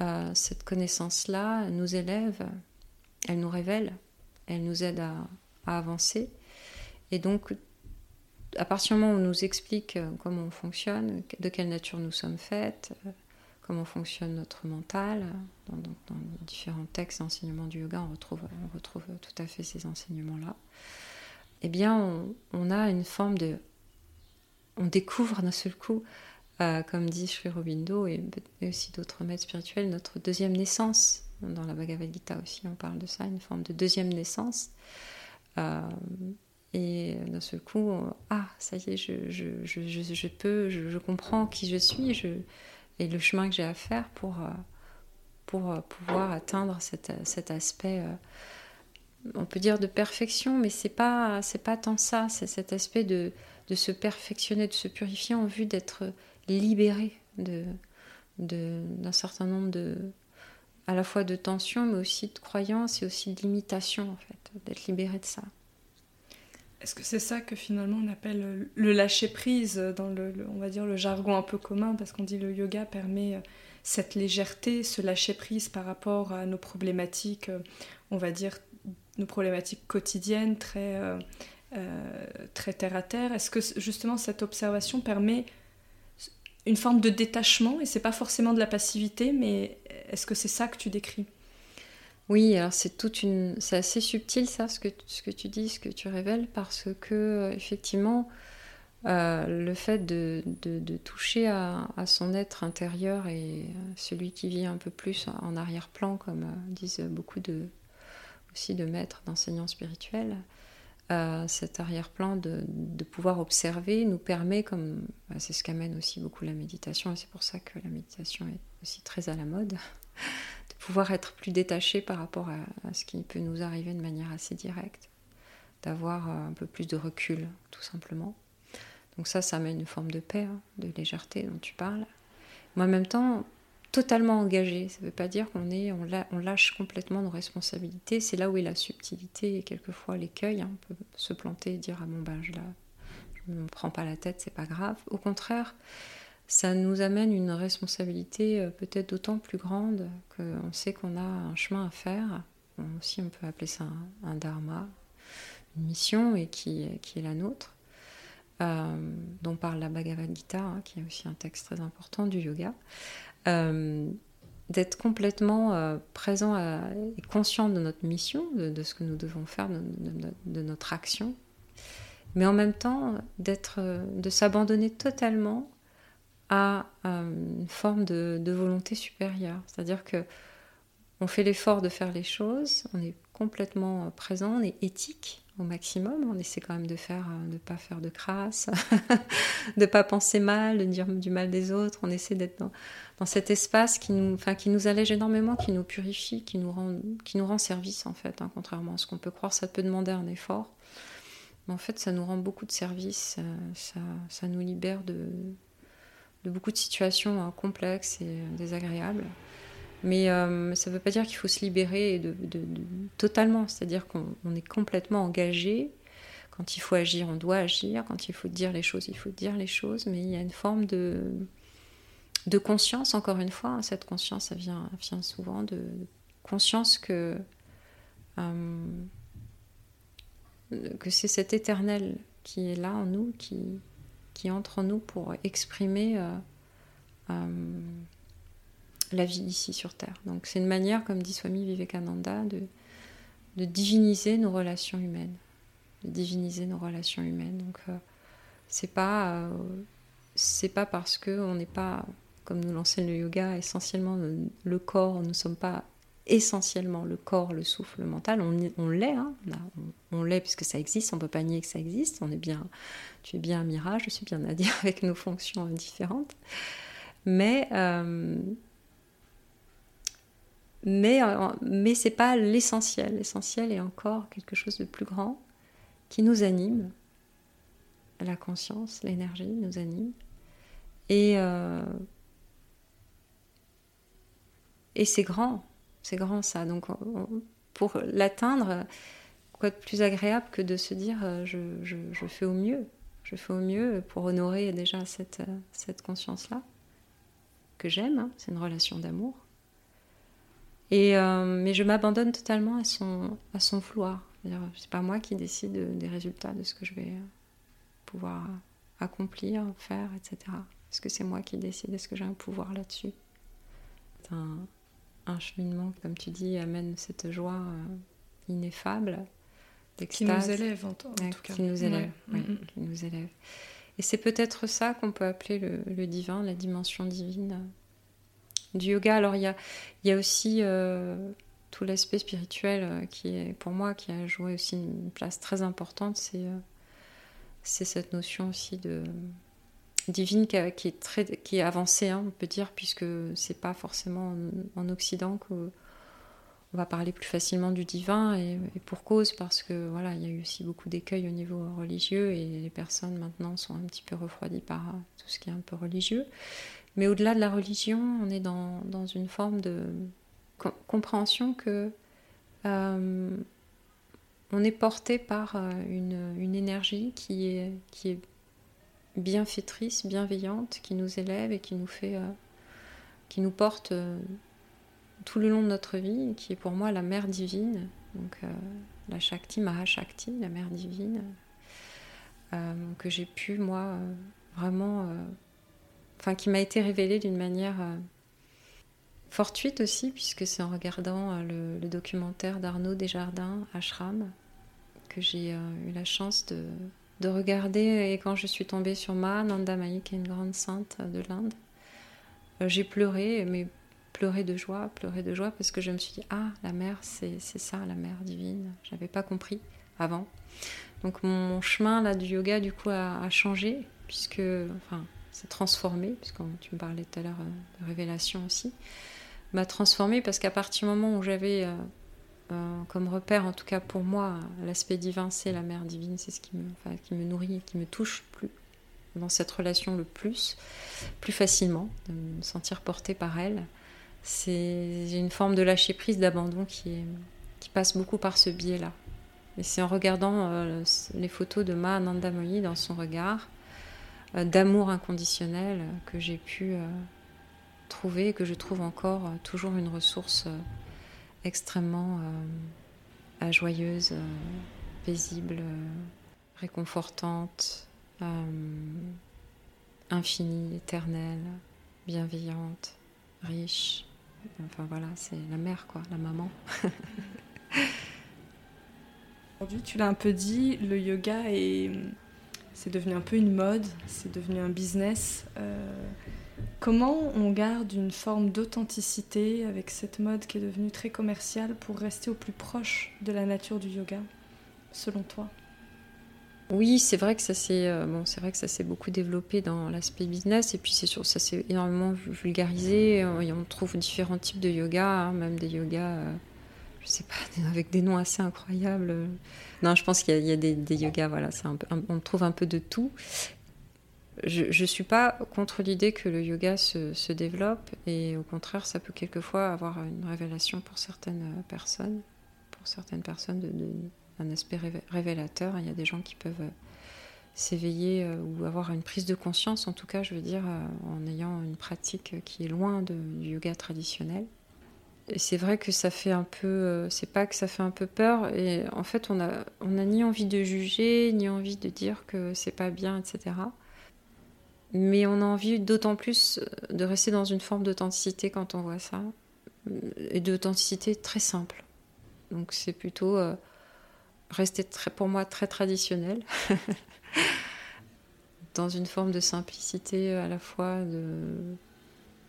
B: euh, cette connaissance-là nous élève, elle nous révèle, elle nous aide à, avancer. Et donc, à partir du moment où on nous explique euh, comment on fonctionne, de quelle nature nous sommes faites, comment fonctionne notre mental, dans, différents textes et enseignements du yoga, on retrouve, on retrouve tout à fait ces enseignements-là, eh bien, on, a une forme de... On découvre d'un seul coup, euh, comme dit Sri Aurobindo et, aussi d'autres maîtres spirituels, notre deuxième naissance. Dans la Bhagavad Gita aussi, on parle de ça, une forme de deuxième naissance. Euh, et d'un seul coup, ah, ça y est, je, je, je, je peux, je, comprends qui je suis et le chemin que j'ai à faire pour, euh, pour pouvoir atteindre cet, cet aspect, on peut dire de perfection, mais c'est pas, pas tant ça, c'est cet aspect de, de se perfectionner, de se purifier en vue d'être libéré de, d'un certain nombre de, à la fois de tension, mais aussi de croyance et aussi de limitation, en fait, d'être libéré de ça.
A: Est-ce que c'est ça que finalement on appelle le lâcher prise dans le, on va dire le jargon un peu commun parce qu'on dit le yoga permet euh, cette légèreté, ce lâcher prise par rapport à nos problématiques, euh, on va dire nos problématiques quotidiennes très euh, très terre à terre. Est-ce que justement cette observation permet une forme de détachement et c'est pas forcément de la passivité, mais est-ce que c'est ça que tu décris?
B: Oui, alors c'est toute une, c'est assez subtil ça, ce que ce que tu dis, ce que tu révèles, parce que euh, effectivement, euh, le fait de, de, toucher à, son être intérieur et celui qui vit un peu plus en arrière-plan, comme euh, disent beaucoup de aussi de maîtres, d'enseignants spirituels, cet arrière-plan de, de, pouvoir observer nous permet, comme bah, c'est ce qu'amène aussi beaucoup la méditation, et c'est pour ça que la méditation est aussi très à la mode, (laughs) de pouvoir être plus détaché par rapport à, ce qui peut nous arriver de manière assez directe, d'avoir euh, un peu plus de recul, tout simplement. Donc ça, ça amène une forme de paix, hein, de légèreté dont tu parles. Mais en même temps, totalement engagé. Ça ne veut pas dire qu'on est, on, lâche complètement nos responsabilités. C'est là où est la subtilité et quelquefois l'écueil. Hein. On peut se planter et dire ah bon ben je, ne me prends pas la tête, c'est pas grave. Au contraire, ça nous amène une responsabilité euh, peut-être d'autant plus grande qu'on sait qu'on a un chemin à faire. aussi, on peut appeler ça un, dharma, une mission et qui, qui est la nôtre. Euh, dont parle la Bhagavad Gita, hein, qui est aussi un texte très important du yoga. Euh, d'être complètement euh, présent et conscient de notre mission, de, ce que nous devons faire, de, notre action, mais en même temps d'être, de s'abandonner totalement à euh, une forme de, volonté supérieure. C'est-à-dire que on fait l'effort de faire les choses, on est complètement présent, on est éthique, au maximum. On essaie quand même de faire, euh, de pas faire de crasse, (laughs) de pas penser mal, de dire du mal des autres. On essaie d'être dans, dans, cet espace qui nous, enfin, qui nous allège énormément, qui nous purifie, qui nous rend, qui nous rend service en fait. Hein, contrairement à ce qu'on peut croire, ça peut demander un effort. Mais en fait, ça nous rend beaucoup de service, euh, ça, ça nous libère de, beaucoup de situations hein, complexes et désagréables. Mais euh, ça ne veut pas dire qu'il faut se libérer totalement. C'est-à-dire qu'on est complètement engagé. Quand il faut agir, on doit agir. Quand il faut dire les choses, il faut dire les choses. Mais il y a une forme de, de conscience, encore une fois. Hein. cette conscience, vient, souvent de conscience que, euh, que c'est cet éternel qui est là en nous, qui, entre en nous pour exprimer. Euh, la vie ici sur Terre. Donc c'est une manière, comme dit Swami Vivekananda, de, diviniser nos relations humaines. De diviniser nos relations humaines. Donc euh, c'est pas, euh, c'est pas parce qu'on n'est pas, comme nous l'enseigne le yoga, essentiellement le corps, nous ne sommes pas essentiellement le corps, le souffle, le mental. On, l'est, hein. on, l'est puisque ça existe, on ne peut pas nier que ça existe. On est bien, tu es bien un mirage, je suis bien Nadia (laughs) avec nos fonctions différentes. Mais, euh, mais, euh, pas l'essentiel. L'essentiel est encore quelque chose de plus grand qui nous anime. La conscience, l'énergie nous anime. Et, euh, et c'est grand, c'est grand ça. Donc pour l'atteindre, quoi de plus agréable que de se dire euh, je, fais au mieux, je fais au mieux pour honorer déjà cette, cette conscience-là que j'aime, hein. c'est une relation d'amour. Et, euh, mais je m'abandonne totalement à son, à son vouloir. C'est pas moi qui décide des résultats de ce que je vais pouvoir accomplir, faire, etc. Est-ce que c'est moi qui décide Est-ce que j'ai un pouvoir là-dessus cheminement, comme tu dis, amène cette joie euh, ineffable,
A: Qui nous élève en, tout
B: cas. Qui nous élève, mm, mm. qui nous élève. Et c'est peut-être ça qu'on peut appeler le, divin, la dimension divine du yoga. Alors il y a, y a aussi euh, tout l'aspect spirituel euh, qui est pour moi qui a joué aussi une place très importante. C'est c'est cette notion aussi de divine qui, est très qui avancée, hein, on peut dire, puisque c'est pas forcément en, Occident qu'on va parler plus facilement du divin et, pour cause parce que voilà, il y a eu aussi beaucoup d'écueils au niveau religieux et les personnes maintenant sont un petit peu refroidies par tout ce qui est un peu religieux. Mais au-delà de la religion, on est dans, une forme de compréhension que euh, on est porté par euh, une, énergie qui est bienfaitrice, bienveillante, qui nous élève et qui nous fait, euh, qui nous porte euh, tout le long de notre vie, qui est pour moi la mère divine, donc euh, la Shakti, Mahashakti, la mère divine, que j'ai pu moi vraiment, enfin qui m'a été révélée d'une manière fortuite aussi, puisque c'est en regardant le, le documentaire d'Arnaud Desjardins, Ashram, que j'ai eu la chance de de regarder. Et quand je suis tombée sur Ma Nanda Mahi, qui est une grande sainte de l'Inde, euh, j'ai pleuré, mais pleuré de joie, pleuré de joie, parce que je me suis dit, ah, la mère, c'est ça, la mère divine. Je n'avais pas compris avant. Donc mon chemin là du yoga, du coup, a, changé, puisque, enfin, s'est transformé, puisque tu me parlais tout à l'heure euh, de révélation aussi, m'a transformé parce qu'à partir du moment où j'avais euh, euh, comme repère, en tout cas pour moi, l'aspect divin, c'est la mère divine, c'est ce qui me, nourrit, qui me touche plus dans cette relation le plus, plus facilement, de me sentir portée par elle. C'est une forme de lâcher prise, d'abandon qui, passe beaucoup par ce biais-là. Et c'est en regardant euh, les photos de Ma Ananda Moyi dans son regard, euh, d'amour inconditionnel, que j'ai pu trouver, que je trouve encore toujours une ressource extrêmement euh, joyeuse, euh, paisible, euh, réconfortante, infinie, éternelle, bienveillante, riche. Enfin voilà, c'est la mère, quoi, la maman. (laughs)
A: Aujourd'hui, tu l'as un peu dit, le yoga est, c'est devenu un peu une mode, c'est devenu un business. Comment on garde une forme d'authenticité avec cette mode qui est devenue très commerciale pour rester au plus proche de la nature du yoga, selon toi?
B: Oui, c'est vrai que ça s'est euh, c'est beaucoup développé dans l'aspect business et puis c'est sûr ça s'est énormément vulgarisé. Et on trouve différents types de yoga, hein, même des yogas, euh, je sais pas, (laughs) avec des noms assez incroyables. Non, je pense qu'il y, a des, des yogas, voilà, on trouve un peu de tout je ne suis pas contre l'idée que le yoga se, développe et au contraire, ça peut quelquefois avoir une révélation pour certaines personnes, pour certaines personnes, de, un aspect révélateur. Il y a des gens qui peuvent s'éveiller euh, ou avoir une prise de conscience, en tout cas, je veux dire, euh, en ayant une pratique qui est loin du yoga traditionnel. Et c'est vrai que ça fait un peu, euh, c'est pas que ça fait un peu peur, et en fait, on a, on a ni envie de juger, ni envie de dire que c'est pas bien, etc. Mais on a envie d'autant plus de rester dans une forme d'authenticité quand on voit ça. Et d'authenticité très simple. Donc c'est plutôt euh, rester très, pour moi très traditionnel. (laughs) dans une forme de simplicité à la fois de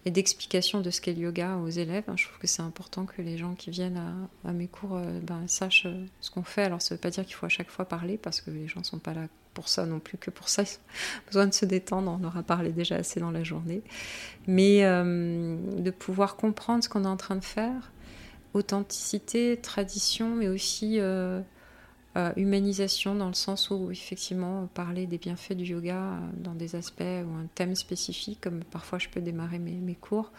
B: et d'explication de ce qu'est le yoga aux élèves. Je trouve que c'est important que les gens qui viennent à, mes cours euh, ben, sachent euh, ce qu'on fait. Alors ça ne veut pas dire qu'il faut à chaque fois parler parce que les gens ne sont pas là pour ça non plus que pour ça. Ils ont (laughs) besoin de se détendre. On aura parlé déjà assez dans la journée. Mais euh, de pouvoir comprendre ce qu'on est en train de faire, authenticité, tradition, mais aussi humanisation dans le sens où effectivement parler des bienfaits du yoga euh, dans des aspects ou un thème spécifique, comme parfois je peux démarrer mes, cours,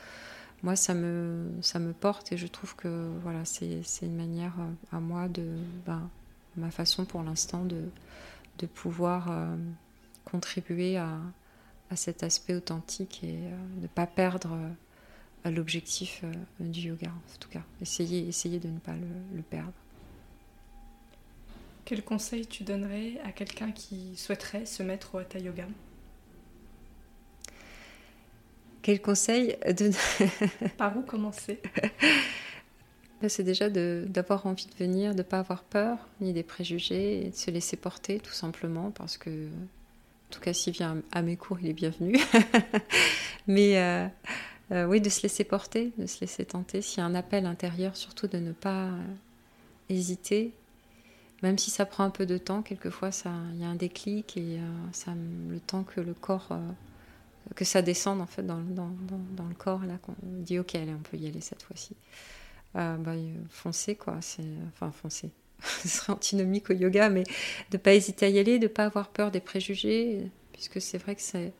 B: moi ça me, ça me porte et je trouve que voilà, c'est une manière euh, à moi de ben, ma façon pour l'instant de, de pouvoir euh, contribuer à, à, cet aspect authentique et ne pas perdre l'objectif du yoga en tout cas, essayer, essayer de ne pas le perdre.
A: Quel conseil tu donnerais à quelqu'un qui souhaiterait se mettre au Hatha Yoga?
B: Quel conseil de... (laughs)
A: Par où commencer?
B: Ben, C'est déjà d'avoir envie de venir, de ne pas avoir peur, ni des préjugés, et de se laisser porter tout simplement, parce que, en tout cas, s'il vient à mes cours, il est bienvenu. (laughs) Mais euh, euh, oui, de se laisser porter, de se laisser tenter. S'il y a un appel intérieur, surtout de ne pas hésiter même si ça prend un peu de temps, quelquefois il y a un déclic et euh, ça, le temps que le corps, euh, que ça descende en fait dans, le corps, là, qu'on dit ok, allez, on peut y aller cette fois-ci. Euh, bah, foncer quoi, c'est, enfin foncer. (laughs) Ce serait antinomique au yoga, mais de pas hésiter à y aller, de pas avoir peur des préjugés, puisque c'est vrai que c'est,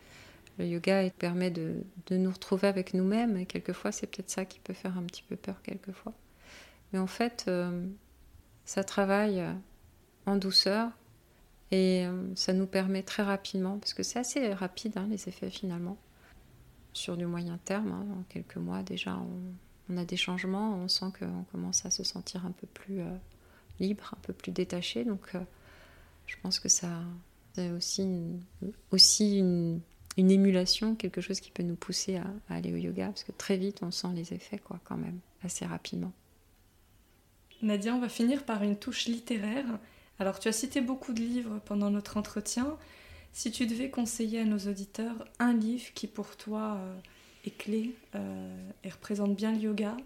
B: le yoga permet de, de nous retrouver avec nous-mêmes, et quelquefois c'est peut-être ça qui peut faire un petit peu peur quelquefois. Mais en fait, ça travaille en douceur et euh, ça nous permet très rapidement, parce que c'est assez rapide hein, les effets finalement, sur du moyen terme, hein, en quelques mois déjà on, a des changements, on sent qu'on commence à se sentir un peu plus euh, libre, un peu plus détaché, donc je pense que ça c'est aussi, une, aussi une, émulation, quelque chose qui peut nous pousser à, à, aller au yoga, parce que très vite on sent les effets quoi quand même, assez rapidement.
A: Nadia, on va finir par une touche littéraire. Alors, tu as cité beaucoup de livres pendant notre entretien. Si tu devais conseiller à nos auditeurs un livre qui pour toi euh, est clé euh, et représente bien le yoga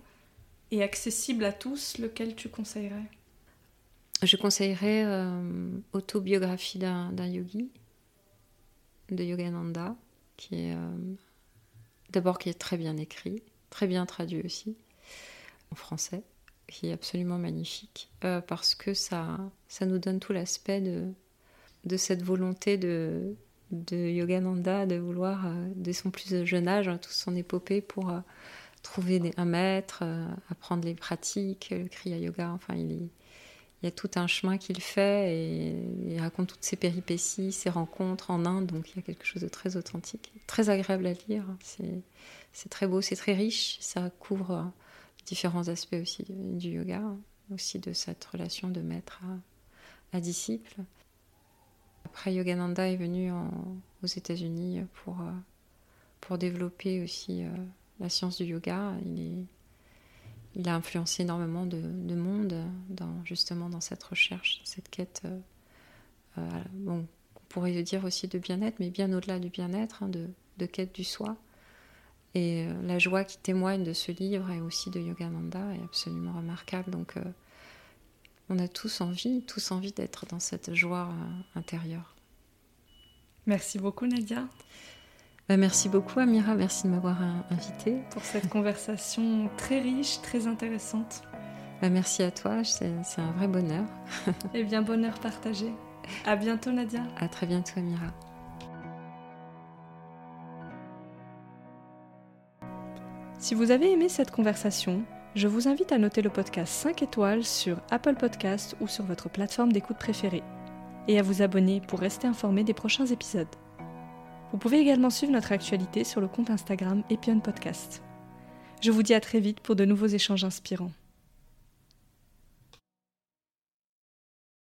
A: et accessible à tous, lequel tu conseillerais?
B: Je conseillerais euh, Autobiographie d'un yogi de Yogananda, qui est d'abord très bien écrit, très bien traduit aussi en français qui est absolument magnifique, euh, parce que ça, ça nous donne tout l'aspect de, de cette volonté de, de Yogananda de vouloir, euh, dès son plus jeune âge, hein, toute son épopée pour euh, trouver un maître, apprendre les pratiques, le Kriya Yoga, enfin il, il y a tout un chemin qu'il fait et il raconte toutes ses péripéties, ses rencontres en Inde, donc il y a quelque chose de très authentique, très agréable à lire, c'est très beau, c'est très riche, ça couvre différents aspects aussi du yoga, aussi de cette relation de maître à, disciple. Après, Yogananda est venu aux États-Unis pour, euh, développer aussi euh, la science du yoga. Il, a influencé énormément de, monde justement dans cette recherche, cette quête. Euh, on pourrait dire aussi de bien-être, mais bien au-delà du bien-être, hein, de quête du soi. Et euh, la joie qui témoigne de ce livre et aussi de Yogananda est absolument remarquable. Donc, euh, on a tous envie, tous envie d'être dans cette joie euh, intérieure.
A: Merci beaucoup, Nadia.
B: Bah, merci beaucoup, Amira. Merci de m'avoir invitée.
A: Pour cette (laughs) conversation très riche, très intéressante.
B: Bah, merci à toi. C'est un vrai bonheur. (laughs)
A: Eh bien, bonheur partagé. À bientôt, Nadia.
B: À très bientôt, Amira.
A: Si vous avez aimé cette conversation, je vous invite à noter le podcast 5 étoiles sur Apple Podcast ou sur votre plateforme d'écoute préférée, et à vous abonner pour rester informé des prochains épisodes. Vous pouvez également suivre notre actualité sur le compte Instagram Epion Podcast. Je vous dis à très vite pour de nouveaux échanges inspirants.